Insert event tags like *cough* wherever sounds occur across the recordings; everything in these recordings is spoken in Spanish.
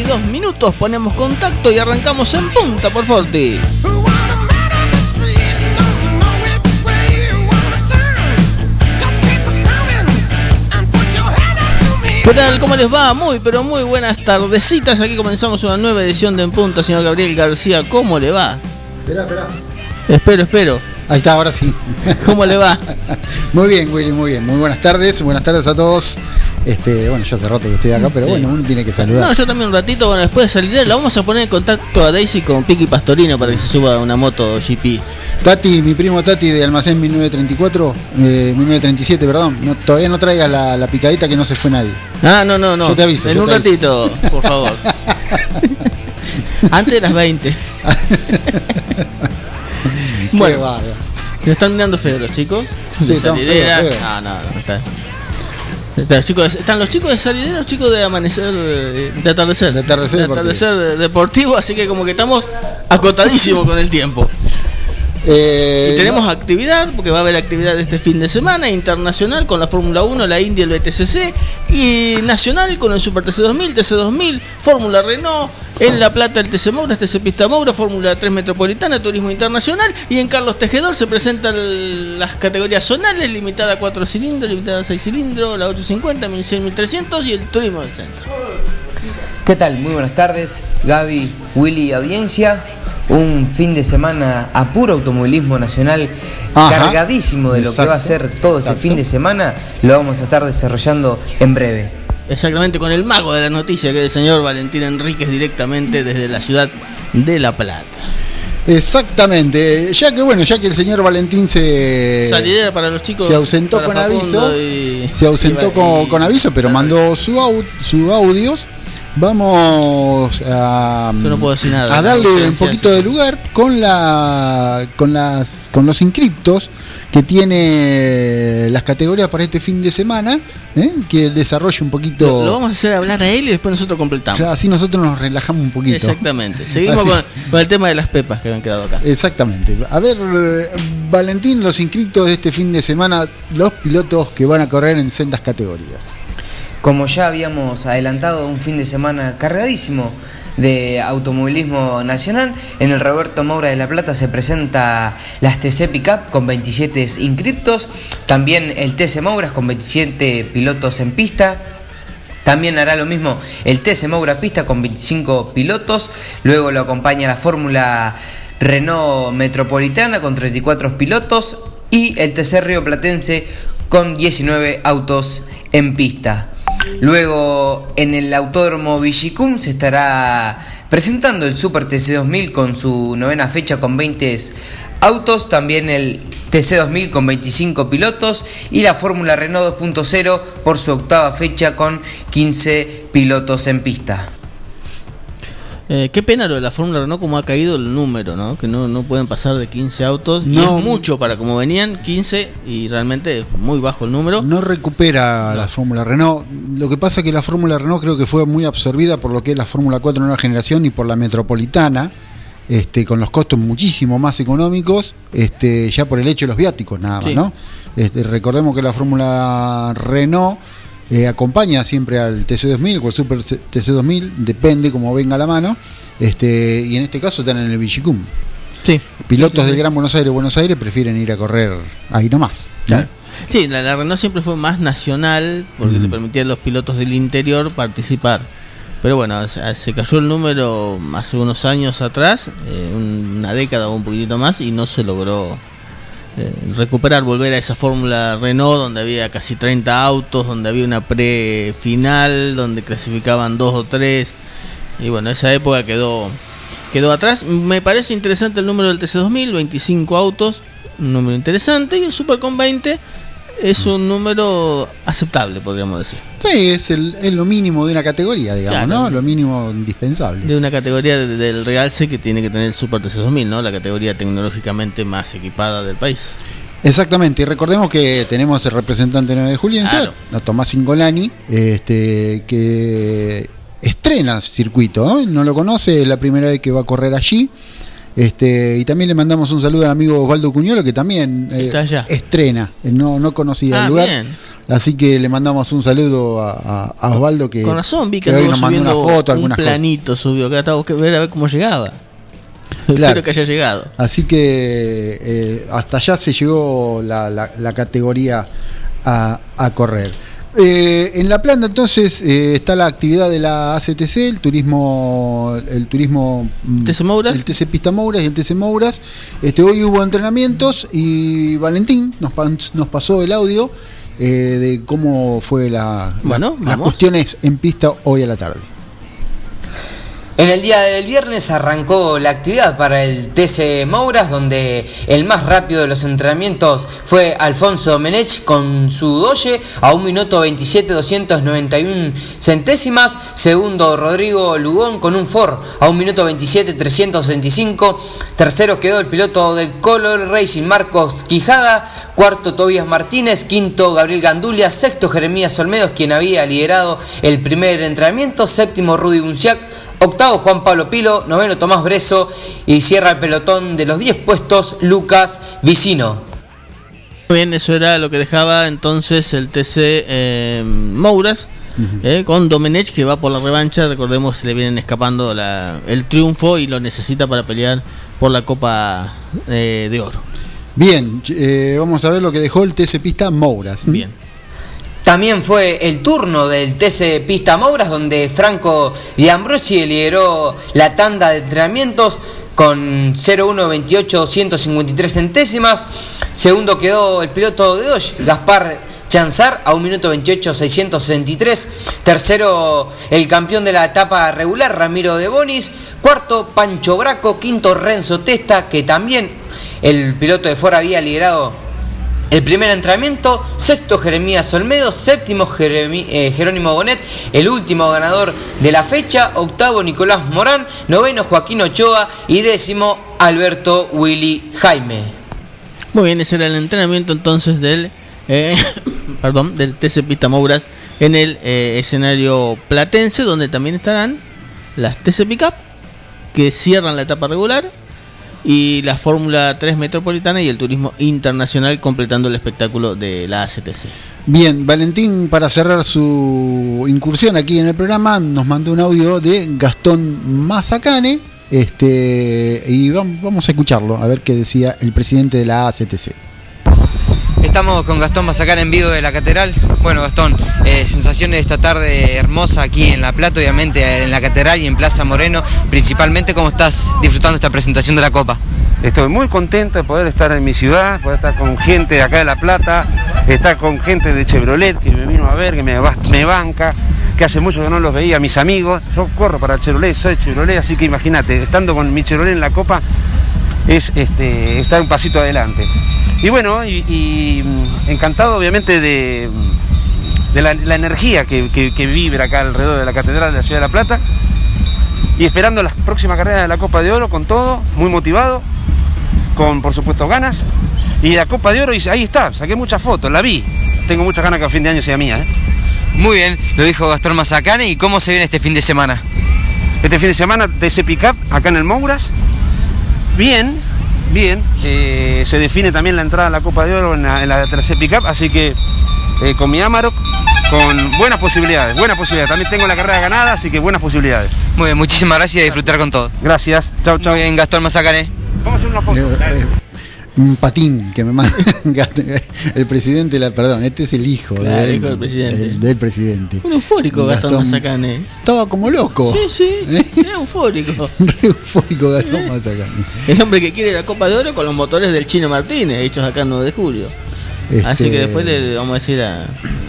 Minutos ponemos contacto y arrancamos en punta por Forti. ¿Qué tal? ¿Cómo les va? Muy, pero muy buenas tardecitas. Aquí comenzamos una nueva edición de En Punta, señor Gabriel García. ¿Cómo le va? Espera, espera. Espero, espero. Ahí está, ahora sí. ¿Cómo le va? *laughs* muy bien, Willy, muy bien. Muy buenas tardes. Buenas tardes a todos. Este, bueno, yo hace rato que estoy acá, pero bueno, uno tiene que saludar. No, yo también un ratito, bueno, después de salir, la vamos a poner en contacto a Daisy con Piki Pastorino para que se suba a una moto GP. Tati, mi primo Tati de Almacén 1934, eh, 1937, perdón, todavía no traigas la, picadita que no se fue nadie. Ah, no, no, no. Yo te aviso. En un ratito, por favor. *laughs* Antes de las 20. *laughs* bueno, ¿me están mirando feo los chicos? Sí, están feos, No, no, no, está. Están los chicos, de, están los chicos de salidera, los chicos de amanecer, eh, de atardecer. De atardecer, de atardecer deportivo. así que como que estamos acotadísimos con el tiempo. Eh, y tenemos actividad, porque va a haber actividad este fin de semana, internacional con la Fórmula 1, la India, el BTCC, y nacional con el Super TC2000, TC2000, Fórmula Renault, en La Plata el TC Moura, TC Pista Moura, Fórmula 3 Metropolitana, Turismo Internacional, y en Carlos Tejedor se presentan las categorías zonales, limitada a 4 cilindros, limitada a 6 cilindros, la 850, 1600, 1300 y el Turismo del Centro. ¿Qué tal? Muy buenas tardes, Gaby, Willy, audiencia un fin de semana a puro automovilismo nacional cargadísimo de lo que va a ser todo este fin de semana, lo vamos a estar desarrollando en breve. Exactamente, con el mago de la noticia, que es el señor Valentín Enríquez, directamente desde la ciudad de La Plata. Exactamente, ya que bueno, ya que el señor Valentín se salidera para los chicos se ausentó con aviso, se ausentó con, aviso, pero mandó su, su audios Vamos a, a darle un poquito de lugar con la con las con los inscriptos que tiene las categorías para este fin de semana, ¿eh? que desarrolle un poquito. Lo, vamos a hacer hablar a él y después nosotros completamos. así nosotros nos relajamos un poquito. Exactamente. Seguimos con, el tema de las pepas que han quedado acá. Exactamente. A ver, Valentín, los inscriptos de este fin de semana, los pilotos que van a correr en sendas categorías. Como ya habíamos adelantado, un fin de semana cargadísimo de automovilismo nacional. En el Roberto Moura de La Plata se presenta las TC Pickup con 27 inscriptos, también el TC Mouras con 27 pilotos en pista. También hará lo mismo el TC Moura Pista con 25 pilotos. Luego lo acompaña la Fórmula Renault Metropolitana con 34 pilotos y el TC Río Platense con 19 autos en pista. Luego en el Autódromo Villicum se estará presentando el Super TC2000 con su novena fecha con 20 autos, también el TC2000 con 25 pilotos y la Fórmula Renault 2.0 por su octava fecha con 15 pilotos en pista. Eh, qué pena lo de la Fórmula Renault, como ha caído el número, ¿no? Que no, no pueden pasar de 15 autos. No, es mucho para como venían, 15, y realmente es muy bajo el número. No recupera la Fórmula Renault. Lo que pasa es que la Fórmula Renault creo que fue muy absorbida por lo que es la Fórmula 4 nueva generación y por la metropolitana. Este, con los costos muchísimo más económicos, este, ya por el hecho de los viáticos nada más, ¿no? Este, recordemos que la Fórmula Renault eh, acompaña siempre al TC2000 o al Super TC2000, depende como venga la mano, este, y en este caso están en el Vigicum. Sí. Pilotos del Gran Buenos Aires, Buenos Aires prefieren ir a correr ahí nomás. Sí, la, Renault siempre fue más nacional porque le permitía a los pilotos del interior participar. Pero bueno, se cayó el número hace unos años atrás, eh, una década o un poquitito más, y no se logró eh, recuperar, volver a esa fórmula Renault donde había casi 30 autos, donde había una pre-final, donde clasificaban dos o tres. Y bueno, esa época quedó, quedó atrás. Me parece interesante el número del TC2000, 25 autos, un número interesante. Y el Super con 20 es un número aceptable, podríamos decir. Sí, es, el, es lo mínimo de una categoría, digamos, ¿no? Lo mínimo indispensable. De una categoría de- del realce que tiene que tener el Super TC2000, ¿no? La categoría tecnológicamente más equipada del país. Exactamente, y recordemos que tenemos el representante 9 de Juliense, Claro. a Tomás Singolani, este, que estrena circuito, ¿no? no lo conoce, es la primera vez que va a correr allí. Este, y también le mandamos un saludo al amigo Osvaldo Cuñolo, que también eh, Está allá. estrena, no, no conocía Ah, el lugar. bien. Así que le mandamos un saludo a, a- Osvaldo que, Con razón, vi que, que hoy nos mandó una foto, un algunas cosas. planito, subió. Acá estaba que ver a ver cómo llegaba. *laughs* Claro. Espero que haya llegado. Así que eh, hasta allá se llegó la, la- la categoría a, a correr. Eh, en la planta entonces eh, está la actividad de la ACTC, el turismo, el turismo mm, TC Mouras. el TC Pista Mouras y el TC Mouras. Este, hoy hubo entrenamientos y Valentín nos, nos pasó el audio eh, de cómo fue la, la- las cuestiones en pista hoy a la tarde. En el día del viernes arrancó la actividad para el TC Mouras, donde el más rápido de los entrenamientos fue Alfonso Menech con su doye a 1 minuto 27 291 centésimas. Segundo, Rodrigo Lugón con un Ford a 1 minuto 27 365. Tercero quedó el piloto del Color Racing Marcos Quijada. Cuarto, Tobias Martínez. Quinto, Gabriel Gandulia. Sexto, Jeremías Olmedos, quien había liderado el primer entrenamiento. Séptimo, Rudy Bunciac. Octavo Juan Pablo Pilo, noveno Tomás Breso y cierra el pelotón de los 10 puestos Lucas Vicino. Muy bien, eso era lo que dejaba entonces el TC eh, Mouras. eh, con Domenech que va por la revancha, recordemos se le vienen escapando la- el triunfo y lo necesita para pelear por la Copa eh, de Oro. Bien, eh, vamos a ver lo que dejó el TC Pista Mouras. Bien. También fue el turno del TC Pista Mouras, donde Franco Diambrochi lideró la tanda de entrenamientos con 0-1-28 153 centésimas. Segundo quedó el piloto de Dodge, Gaspar Chanzar, a 1 minuto 28 663. Tercero, el campeón de la etapa regular, Ramiro de Bonis. Cuarto, Pancho Braco. Quinto, Renzo Testa, que también el piloto de Ford había liderado el primer entrenamiento, sexto Jeremías Olmedo, séptimo eh, Jerónimo Bonet, el último ganador de la fecha, octavo Nicolás Morán, noveno Joaquín Ochoa y décimo Alberto Willy Jaime. Muy bien, ese era el entrenamiento entonces del eh, *coughs* perdón, del TC Pista Mouras en el eh, escenario platense, donde también estarán las TC Pickup que cierran la etapa regular y la Fórmula 3 Metropolitana y el Turismo Internacional completando el espectáculo de la ACTC. Bien, Valentín, para cerrar su incursión aquí en el programa, nos mandó un audio de Gastón Mazacane. Este, y vam- vamos a escucharlo, a ver qué decía el presidente de la ACTC. Estamos con Gastón Mazacán en vivo de la Catedral. Bueno, Gastón, eh, sensaciones de esta tarde hermosa aquí en La Plata, obviamente en la Catedral y en Plaza Moreno. Principalmente, ¿cómo estás disfrutando esta presentación de la Copa? Estoy muy contento de poder estar en mi ciudad, poder estar con gente de acá de La Plata, estar con gente de Chevrolet que me vino a ver, que me, me banca, que hace mucho que no los veía, mis amigos. Yo corro para Chevrolet, soy Chevrolet, así que imagínate, estando con mi Chevrolet en la Copa es este, estar un pasito adelante. Y bueno, y, y, mm, encantado obviamente de, de la, la energía que, que, que vibra acá alrededor de la Catedral de la Ciudad de La Plata y esperando las próximas carreras de la Copa de Oro con todo, muy motivado, con por supuesto ganas. Y la Copa de Oro, y ahí está, saqué muchas fotos, la vi. Tengo muchas ganas que a fin de año sea mía. ¿eh? Muy bien, lo dijo Gastón Mazacane. ¿Y cómo se viene este fin de semana? Este fin de semana TC Pickup acá en el Mouras. Bien, bien. eh, se define también la entrada a la Copa de Oro en la, en la Pickup, así que eh, con mi Amarok, con buenas posibilidades, buenas posibilidades. También tengo la carrera ganada, así que buenas posibilidades. Muy bien, muchísimas gracias y a disfrutar con todo. Gracias, chao, chao. Muy bien, Gastón Mazacane. Vamos a hacer una foto. Eh, eh, un patín que me manda *laughs* el presidente, la, perdón, este es el hijo, Claro, del, hijo del presidente. del- del presidente. Un eufórico Gastón, Gastón. Mazacane. Estaba como loco. Sí, sí, *laughs* ¿Eh? eufórico. *laughs* Re eufórico Gastón Mazacane. El hombre que quiere la Copa de Oro con los motores del Chino Martínez, hechos acá el 9 de julio. Así Este, que después le vamos a decir a,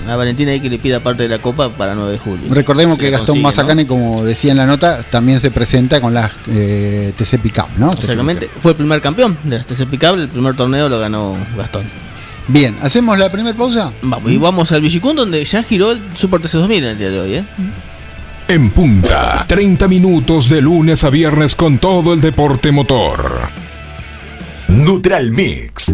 a Valentina ahí que le pida parte de la Copa para 9 de julio. Recordemos Si que Gastón consigue, ¿no? Mazacane, como decía en la nota, también se presenta con las eh, TC Pickup, ¿no? Exactamente, fue el primer campeón de las TC Picable, el primer torneo lo ganó Gastón. Bien, ¿hacemos la primera pausa? Vamos, y vamos al Villicún donde ya giró el Super TC 2000 en el día de hoy, ¿eh? En punta, 30 minutos de lunes a viernes con todo el deporte motor. Neutral Mix.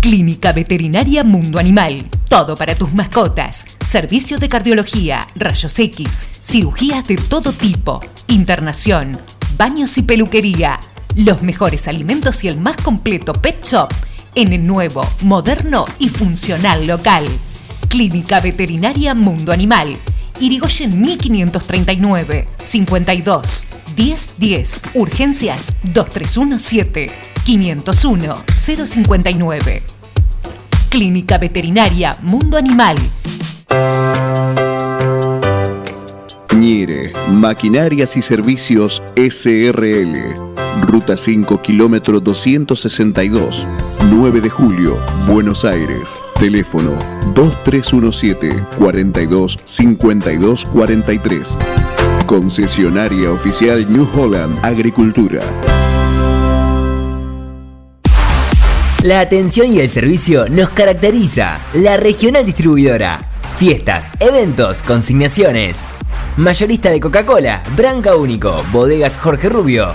Clínica Veterinaria Mundo Animal. Todo para tus mascotas. Servicio de cardiología, rayos X, cirugías de todo tipo, internación, baños y peluquería. Los mejores alimentos y el más completo pet shop en el nuevo, moderno y funcional local. Clínica Veterinaria Mundo Animal. Irigoyen 1539 52 1010 Urgencias 2317 501 059 Clínica Veterinaria Mundo Animal Ñire, Maquinarias y Servicios SRL. Ruta 5, kilómetro 262. 9 de julio, Buenos Aires. Teléfono 2317 42 52 43. Concesionaria oficial New Holland Agricultura. La atención y el servicio nos caracteriza. La regional distribuidora. Fiestas, eventos, consignaciones. Mayorista de Coca-Cola, Branca Único, Bodegas Jorge Rubio,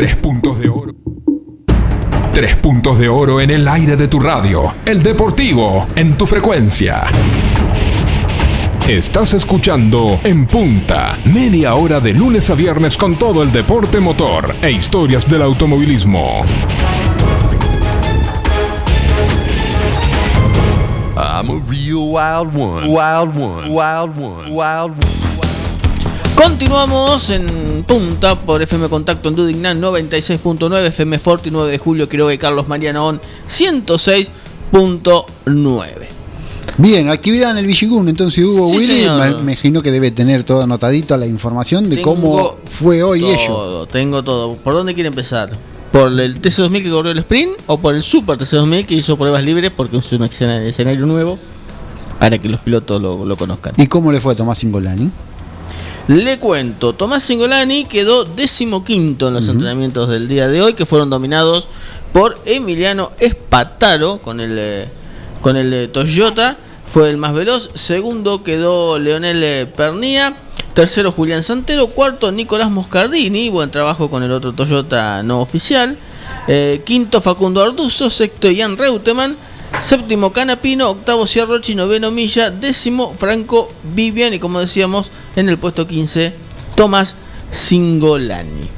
Tres puntos de oro. Tres puntos de oro en el aire de tu radio. El deportivo en tu frecuencia. Estás escuchando En Punta, media hora de lunes a viernes con todo el deporte motor e historias del automovilismo. I'm a real wild one. Wild one. Wild one. Wild one. Continuamos en punta por FM Contacto en Dudignan 96.9, FM Forti 9 de julio, Quiroga y Carlos Mariano On 106.9. Bien, actividad en el Villigún, entonces Hugo Sí, Willy, me imagino que debe tener todo anotadito la información de Tengo cómo fue hoy ello. todo, Tengo todo. ¿Por dónde quiere empezar? ¿Por el TC2000 que corrió el sprint o por el Super TC2000 que hizo pruebas libres porque es un escena- escenario nuevo para que los pilotos lo, lo conozcan? ¿Y cómo le fue a Tomás Singolani? Le cuento, Tomás Singolani quedó decimoquinto en los entrenamientos del día de hoy, que fueron dominados por Emiliano Espataro con el, eh, con el eh, Toyota, fue el más veloz. Segundo quedó Leonel eh, Pernía. Tercero Julián Santero. Cuarto Nicolás Moscardini, buen trabajo con el otro Toyota no oficial. Eh, quinto Facundo Arduzo. Sexto Ian Reutemann. Séptimo Canapino, octavo Ciarrochi, noveno Milla, décimo Franco Vivian y como decíamos en el puesto 15 Tomás Singolani.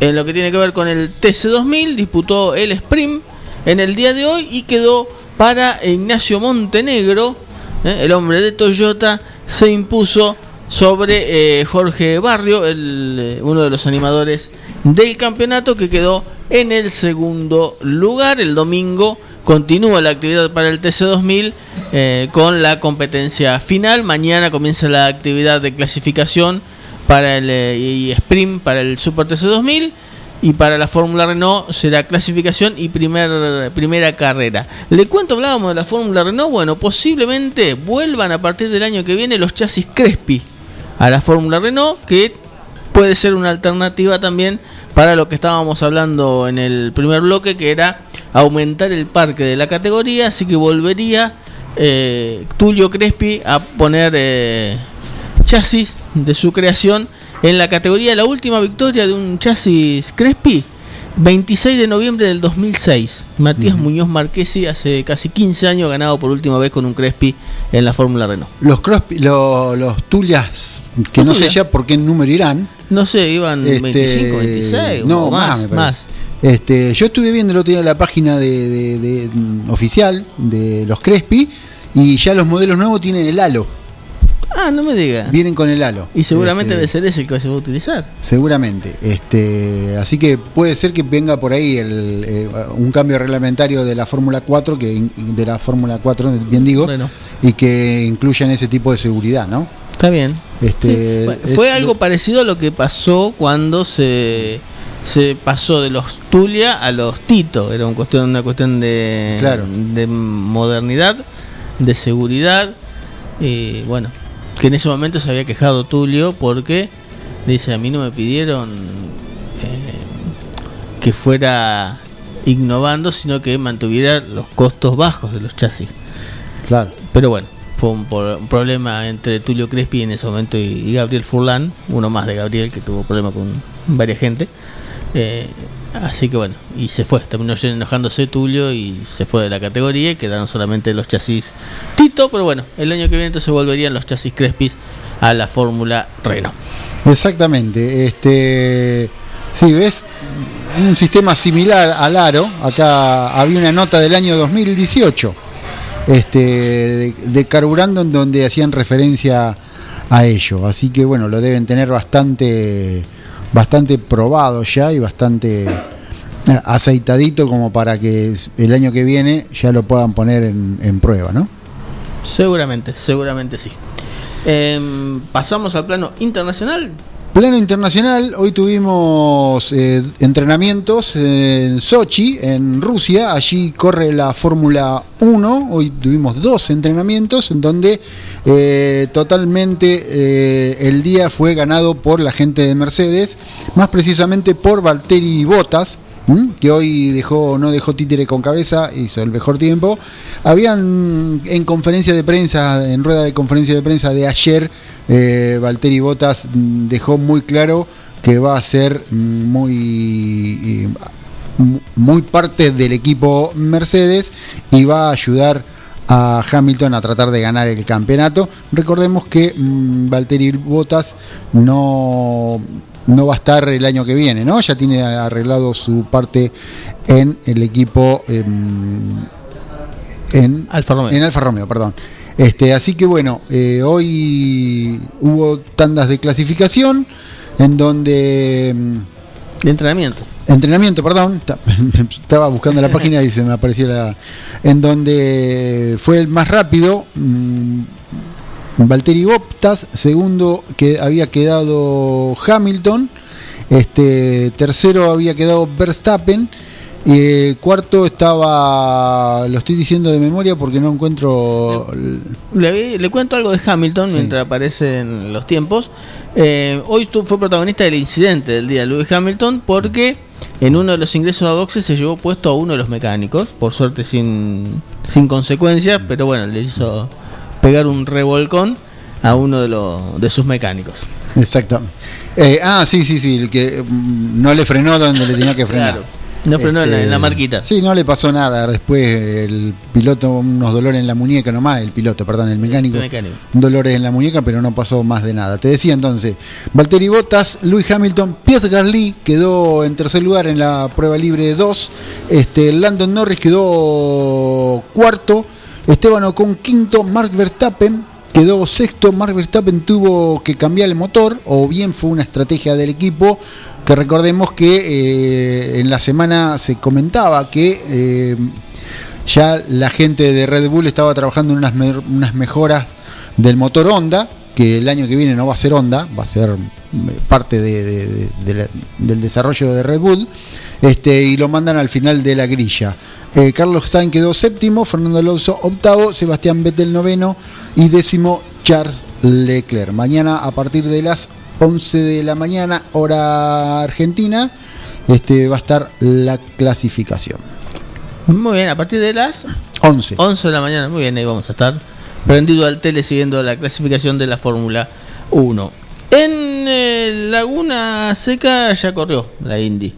En lo que tiene que ver con el TC2000 disputó el sprint en el día de hoy y quedó para Ignacio Montenegro, ¿eh? el hombre de Toyota, se impuso sobre eh, Jorge Barrio, eh, uno de los animadores del campeonato que quedó en el segundo lugar. El domingo continúa la actividad para el TC2000 eh, con la competencia final. Mañana comienza la actividad de clasificación para el eh, y sprint para el Super TC2000 y para la Fórmula Renault será clasificación y primer, primera carrera. Le cuento, hablábamos de la Fórmula Renault, bueno, posiblemente vuelvan a partir del año que viene los chasis Crespi a la Fórmula Renault, que puede ser una alternativa también para lo que estábamos hablando en el primer bloque, que era aumentar el parque de la categoría, así que volvería eh, Tulio Crespi a poner eh, chasis de su creación en la categoría. La última victoria de un chasis Crespi, 26 de noviembre del 2006. Matías Muñoz Marquesi hace casi 15 años ganado por última vez con un Crespi en la Fórmula Renault. Los, Crosby- lo- los Tulias, que no sé ya por qué número irán. No sé, iban Este, 25, 26 no, o más, más. me parece. más. Este, yo estuve viendo el otro día la página de, de- de- mm, oficial de los Crespi y ya los modelos nuevos tienen el halo. Ah, no me diga. Vienen con el halo. Y seguramente Este, debe ser ese el que se va a utilizar. Seguramente. Este, así que puede ser que venga por ahí el, eh, un cambio reglamentario de la Fórmula 4, que de la Fórmula 4, bien digo, Bueno. y que incluyan ese tipo de seguridad, ¿no? Está bien. Este, Bueno, es- fue algo parecido a lo que pasó cuando se, se pasó de los Tulia a los Tito. Era cuestión, una cuestión de, Claro. de modernidad, de seguridad. Y bueno, que en ese momento se había quejado Tulio porque dice: A mí no me pidieron eh, que fuera innovando, sino que mantuviera los costos bajos de los chasis. Claro. Pero bueno, fue un, por- un problema entre Tulio Crespi en ese momento y, y Gabriel Furlan, uno más de Gabriel que tuvo problema con varias gente. Eh, así que bueno, y se fue, terminó enojándose Tulio y se fue de la categoría y quedaron solamente los chasis Tito, pero bueno, el año que viene entonces volverían los chasis Crespis a la Fórmula Renault. Exactamente. Este, sí, ves un sistema similar al aro. Acá había una nota del año 2018 este, de, de carburando en donde hacían referencia a ello. Así que bueno, lo deben tener bastante, bastante probado ya y bastante eh, aceitadito como para que el año que viene ya lo puedan poner en, en prueba, ¿no? Seguramente, seguramente sí. Em, pasamos al plano internacional. Plano internacional, hoy tuvimos eh, entrenamientos en Sochi, en Rusia, allí corre la Fórmula 1, hoy tuvimos dos entrenamientos en donde eh, totalmente eh, el día fue ganado por la gente de Mercedes, más precisamente por Valtteri Bottas, ¿m? que hoy dejó no dejó títere con cabeza, hizo el mejor tiempo. Habían en conferencia de prensa, en rueda de conferencia de prensa de ayer, eh, Valtteri Bottas mm, dejó muy claro que va a ser muy m- muy parte del equipo Mercedes y va a ayudar a Hamilton a tratar de ganar el campeonato. Recordemos que mm, Valtteri Bottas no, no va a estar el año que viene, ¿no? Ya tiene arreglado su parte en el equipo em, en Alfa Romeo. En Alfa Romeo, perdón. Este, así que bueno, eh, hoy hubo tandas de clasificación en donde de entrenamiento. Entrenamiento, perdón. Ta- *laughs* Estaba buscando la página y se me aparecía la. En donde fue el más rápido. mm, Valtteri Bottas. Segundo que había quedado Hamilton. Este tercero había quedado Verstappen. Y eh, cuarto estaba. Lo estoy diciendo de memoria porque no encuentro. Le, le cuento algo de Hamilton mientras aparecen los tiempos. Eh, hoy fue protagonista del incidente del día de Lewis Hamilton porque en uno de los ingresos a boxes se llevó puesto a uno de los mecánicos, por suerte sin, sin consecuencias, pero bueno, le hizo pegar un revolcón a uno de, los de sus mecánicos. Exacto. Eh, ah, sí, sí, sí. El que mm, no le frenó donde le tenía que frenar. Claro. No frenó en la- en la marquita. Sí, no le pasó nada. Después el piloto, unos dolores en la muñeca nomás. El piloto, perdón, el mecánico. El mecánico. Dolores en la muñeca, pero no pasó más de nada. Te decía entonces, Valtteri Bottas, Luis Hamilton, Pierre Gasly quedó en tercer lugar en la prueba libre 2. Este, Landon Norris quedó cuarto. Esteban Ocon quinto. Mark Verstappen quedó sexto. Mark Verstappen tuvo que cambiar el motor, o bien fue una estrategia del equipo. Recordemos que eh, en la semana se comentaba que eh, ya la gente de Red Bull estaba trabajando en unas, me- unas mejoras del motor Honda, que el año que viene no va a ser Honda, va a ser eh, parte del desarrollo de Red Bull, este, y lo mandan al final de la grilla. Carlos Sainz quedó séptimo, Fernando Alonso octavo, Sebastián Vettel noveno y décimo Charles Leclerc. Mañana a partir de las 11 de la mañana, hora argentina, este, va a estar la clasificación. Muy bien, a partir de las 11. 11 de la mañana, muy bien, ahí vamos a estar prendido al tele siguiendo la clasificación de la Fórmula 1. En eh, Laguna Seca ya corrió la Indy.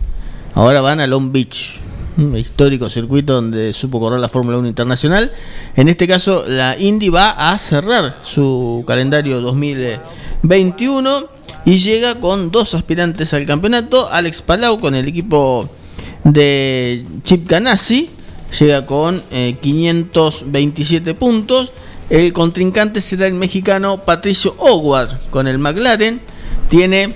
Ahora van a Long Beach, un histórico circuito donde supo correr la Fórmula 1 internacional. En este caso, la Indy va a cerrar su calendario 2021 y llega con dos aspirantes al campeonato. Alex Palau con el equipo de Chip Ganassi llega con eh, 527 puntos. El contrincante será el mexicano Patricio Howard con el McLaren. Tiene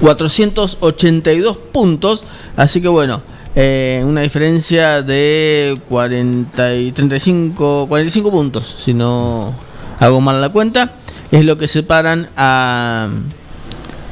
482 puntos. Así que bueno, eh, una diferencia de 40 y 35, 45 puntos, si no hago mal la cuenta. Es lo que separan a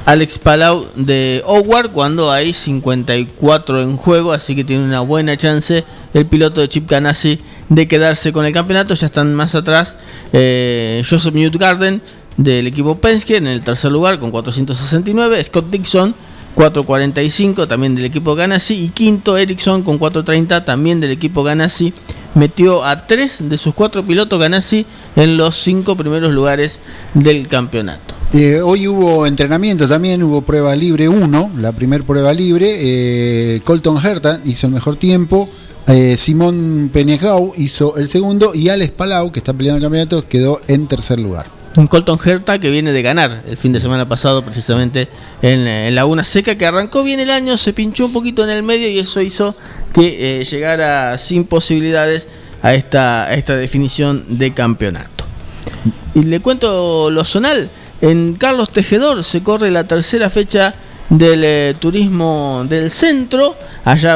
Alex Palau de Howard cuando hay 54 en juego, así que tiene una buena chance el piloto de Chip Ganassi de quedarse con el campeonato. Ya están más atrás eh, Joseph Newgarden del equipo Penske en el tercer lugar con 469, Scott Dixon 445 también del equipo Ganassi y quinto Ericsson con 430 también del equipo Ganassi metió a tres de sus cuatro pilotos Ganassi en los cinco primeros lugares del campeonato. Eh, hoy hubo entrenamiento también, hubo prueba libre 1, la primer prueba libre. eh, Colton Herta hizo el mejor tiempo. eh, Simón Penegau hizo el segundo. Y Alex Palau, que está peleando el campeonato, quedó en tercer lugar. Un Colton Herta que viene de ganar el fin de semana pasado precisamente en, en Laguna Seca, que arrancó bien el año, se pinchó un poquito en el medio y eso hizo que eh, llegara sin posibilidades a esta, a esta definición de campeonato. Y le cuento lo zonal, en Carlos Tejedor se corre la tercera fecha del eh, turismo del centro, allá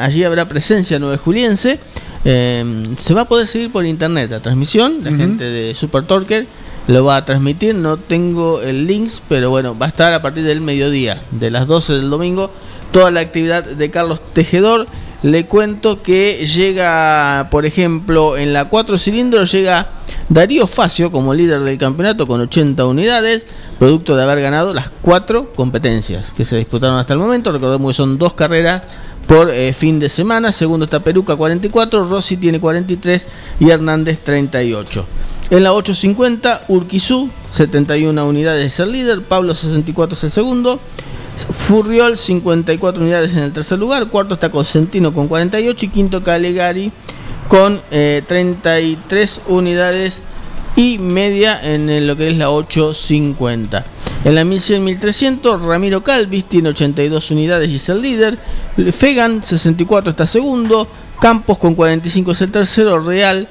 a- allí habrá presencia nueve juliense. Eh, se va a poder seguir por internet la transmisión, la gente de Super Torker lo va a transmitir, no tengo el links, pero bueno, va a estar a partir del mediodía, de las 12 del domingo, toda la actividad de Carlos Tejedor. Le cuento que llega, por ejemplo, en la 4 cilindros llega Darío Facio como líder del campeonato con 80 unidades, producto de haber ganado las cuatro competencias que se disputaron hasta el momento. Recordemos que son dos carreras por eh, fin de semana. Segundo está Peruca 44, Rossi tiene 43 y Hernández 38. En la 850, Urquizú, 71 unidades es el líder, Pablo 64 es el segundo. Furriol 54 unidades en el tercer lugar, cuarto está Cosentino con 48 y quinto Calegari con eh, 33 unidades y media en lo que es la 850. En la 1100-1300, Ramiro Calvis tiene 82 unidades y es el líder. Fegan, 64, está segundo. Campos con 45 es el tercero. Real,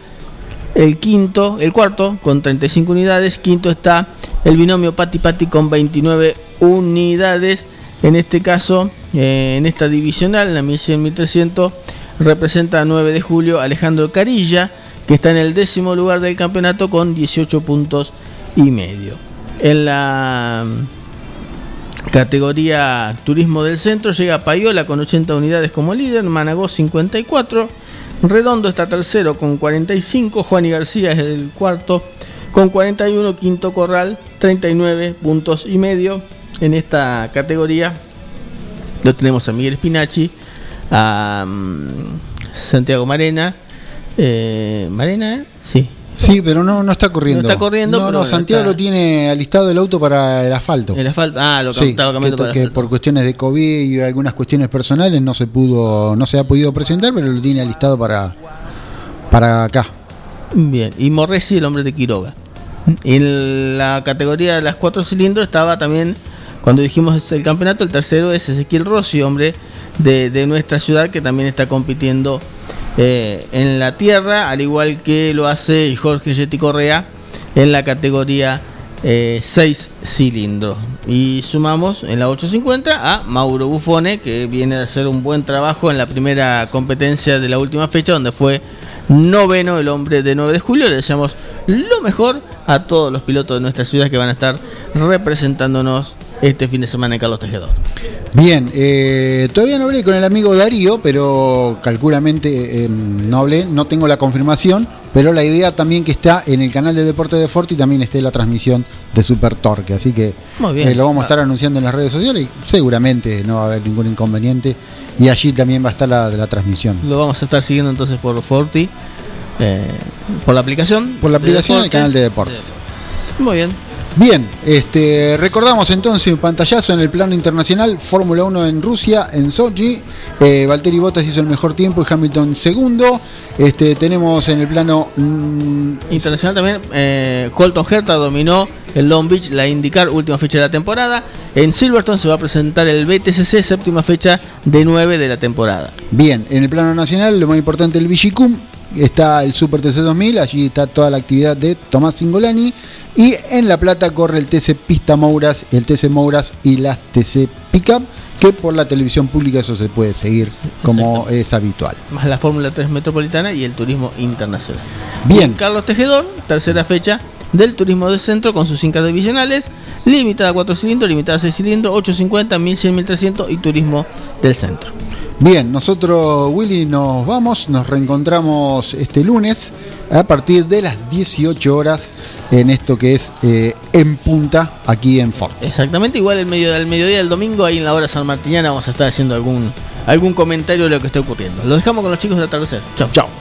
el quinto, el cuarto con 35 unidades. Quinto está el binomio Pati Pati con 29 unidades. En este caso, eh, en esta divisional, la 1100-1300, representa a 9 de julio Alejandro Carilla, que está en el décimo lugar del campeonato con 18 puntos y medio. En la mm, categoría Turismo del Centro llega Payola con 80 unidades como líder, Managó 54, Redondo está tercero con 45, Juan y García es el cuarto con 41, Quinto Corral 39 puntos y medio. En esta categoría lo tenemos a Miguel Spinacci, a mm, Santiago Marena, eh, Marena, ¿eh? sí. Sí, pero no, no está corriendo. No está corriendo, No, pero no, Santiago está- lo tiene alistado el auto para el asfalto. El asfalto, ah, lo que Sí, estaba cambiando que, para que por cuestiones de COVID y algunas cuestiones personales no se pudo, no se ha podido presentar, pero lo tiene alistado para, para acá. Bien, y Morresi, el hombre de Quiroga. En la categoría de las cuatro cilindros estaba también, cuando dijimos el campeonato, el tercero es Ezequiel Rossi, hombre de, de nuestra ciudad que también está compitiendo eh, en la tierra, al igual que lo hace Jorge Yeti Correa en la categoría 6 cilindros. Y sumamos en la 850 a Mauro Buffone, que viene a hacer un buen trabajo en la primera competencia de la última fecha, donde fue noveno el hombre de 9 de julio. Le deseamos lo mejor a todos los pilotos de nuestra ciudad que van a estar representándonos este fin de semana en Carlos Tejedor. Bien, eh, todavía no hablé con el amigo Darío, pero calculamente eh, no hablé, no tengo la confirmación, pero la idea también que está en el canal de Deporte de Forti también esté la transmisión de Super Torque, así que Muy bien. eh, lo vamos a estar anunciando en las redes sociales y seguramente no va a haber ningún inconveniente y allí también va a estar la, la transmisión. Lo vamos a estar siguiendo entonces por Forti, eh, por la aplicación. Por la de aplicación del deportes. canal de deportes. Muy bien. Bien, este, recordamos entonces pantallazo en el plano internacional, Fórmula 1 en Rusia, en Sochi, eh, Valtteri Bottas hizo el mejor tiempo y Hamilton segundo, este, tenemos en el plano mm, Internacional también, eh, Colton Herta dominó el Long Beach, la indicar última fecha de la temporada. En Silverstone se va a presentar el BTCC, séptima fecha de 9 de la temporada. Bien, en el plano nacional, lo más importante el Vigicum, está el Super TC 2000, allí está toda la actividad de Tomás Singolani. Y en La Plata corre el TC Pista Mouras, el TC Mouras y las TC Pickup, que por la televisión pública eso se puede seguir como es habitual. Más la Fórmula 3 Metropolitana y el Turismo Internacional. Bien. Carlos Tejedor, tercera fecha del Turismo del Centro con sus cinco divisionales, limitada a 4 cilindros, limitada a 6 cilindros, 850, 1100, 1300 y Turismo del Centro. Bien, nosotros, Willy, nos vamos, nos reencontramos este lunes a partir de las 18 horas en esto que es eh, En Punta, aquí en Fort. Exactamente, igual el medio, al mediodía del domingo, ahí en la hora sanmartiniana, vamos a estar haciendo algún, algún comentario de lo que esté ocurriendo. Lo dejamos con los chicos de atardecer. Chao, chao.